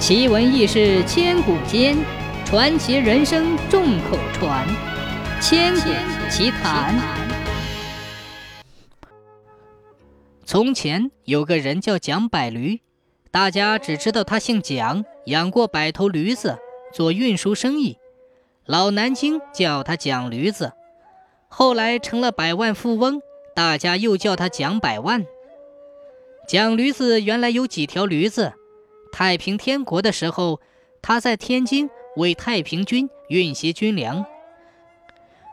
奇闻异事千古间，传奇人生众口传。千古奇谈。从前有个人叫蒋百驴，大家只知道他姓蒋，养过百头驴子，做运输生意。老南京叫他蒋驴子。后来成了百万富翁，大家又叫他蒋百万。蒋驴子原来有几条驴子。太平天国的时候，他在天津为太平军运些军粮。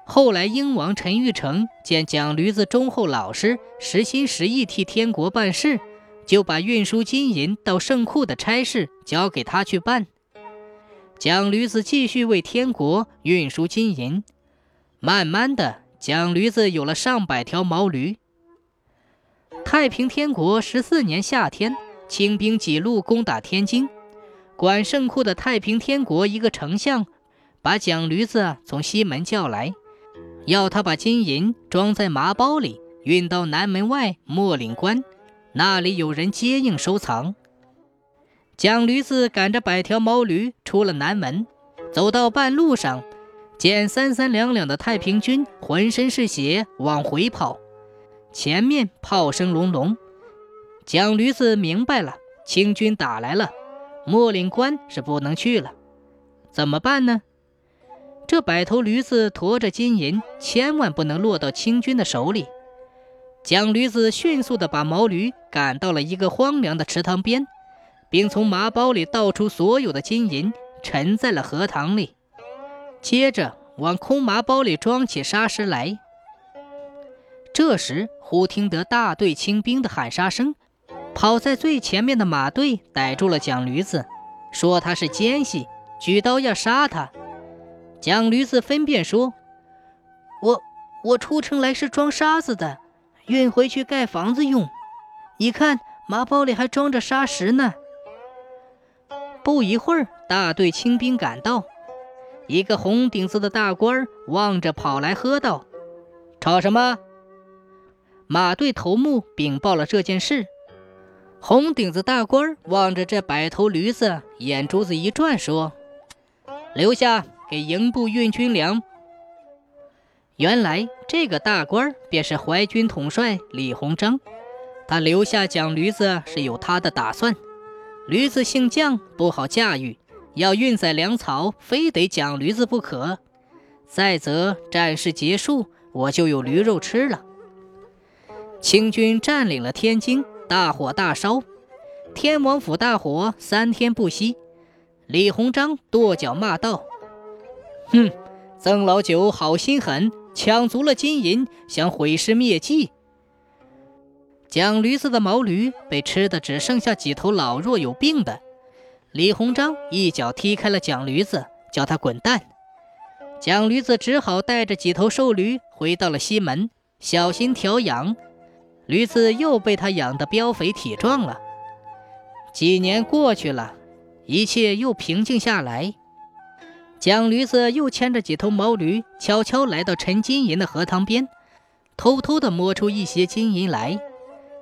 后来英王陈玉成见蒋驴子忠厚老实，实心实意替天国办事，就把运输金银到圣库的差事交给他去办。蒋驴子继续为天国运输金银，慢慢的。蒋驴子有了上百条毛驴。太平天国十四年夏天，清兵几路攻打天津，管圣库的太平天国一个丞相，把蒋驴子从西门叫来，要他把金银装在麻包里，运到南门外莫岭关，那里有人接应收藏。蒋驴子赶着百条毛驴出了南门，走到半路上。见三三两两的太平军浑身是血往回跑，前面炮声隆隆。蒋驴子明白了，清军打来了，莫岭关是不能去了，怎么办呢？这百头驴子驮着金银，千万不能落到清军的手里。蒋驴子迅速地把毛驴赶到了一个荒凉的池塘边，并从麻包里倒出所有的金银，沉在了荷塘里。接着往空麻包里装起沙石来。这时，忽听得大队清兵的喊杀声，跑在最前面的马队逮住了蒋驴子，说他是奸细，举刀要杀他。蒋驴子分辨说：“我我出城来是装沙子的，运回去盖房子用。你看麻包里还装着沙石呢。”不一会儿，大队清兵赶到。一个红顶子的大官望着跑来，喝道：“吵什么？”马队头目禀报了这件事。红顶子大官望着这百头驴子，眼珠子一转，说：“留下，给营部运军粮。”原来这个大官便是淮军统帅李鸿章，他留下蒋驴子是有他的打算。驴子姓蒋，不好驾驭。要运载粮草，非得蒋驴子不可。再则战事结束，我就有驴肉吃了。清军占领了天津，大火大烧，天王府大火三天不熄。李鸿章跺脚骂道：“哼，曾老九好心狠，抢足了金银，想毁尸灭迹。”蒋驴子的毛驴被吃的只剩下几头老弱有病的。李鸿章一脚踢开了蒋驴子，叫他滚蛋。蒋驴子只好带着几头瘦驴回到了西门，小心调养。驴子又被他养得膘肥体壮了。几年过去了，一切又平静下来。蒋驴子又牵着几头毛驴，悄悄来到陈金银的荷塘边，偷偷地摸出一些金银来。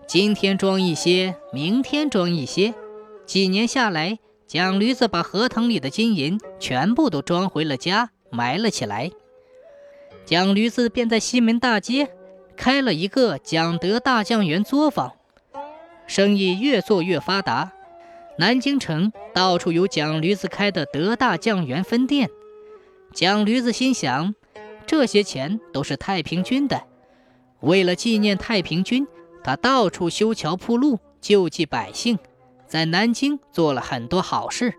今天装一些，明天装一些，几年下来。蒋驴子把荷塘里的金银全部都装回了家，埋了起来。蒋驴子便在西门大街开了一个蒋德大酱园作坊，生意越做越发达。南京城到处有蒋驴子开的德大酱园分店。蒋驴子心想，这些钱都是太平军的，为了纪念太平军，他到处修桥铺路，救济百姓。在南京做了很多好事。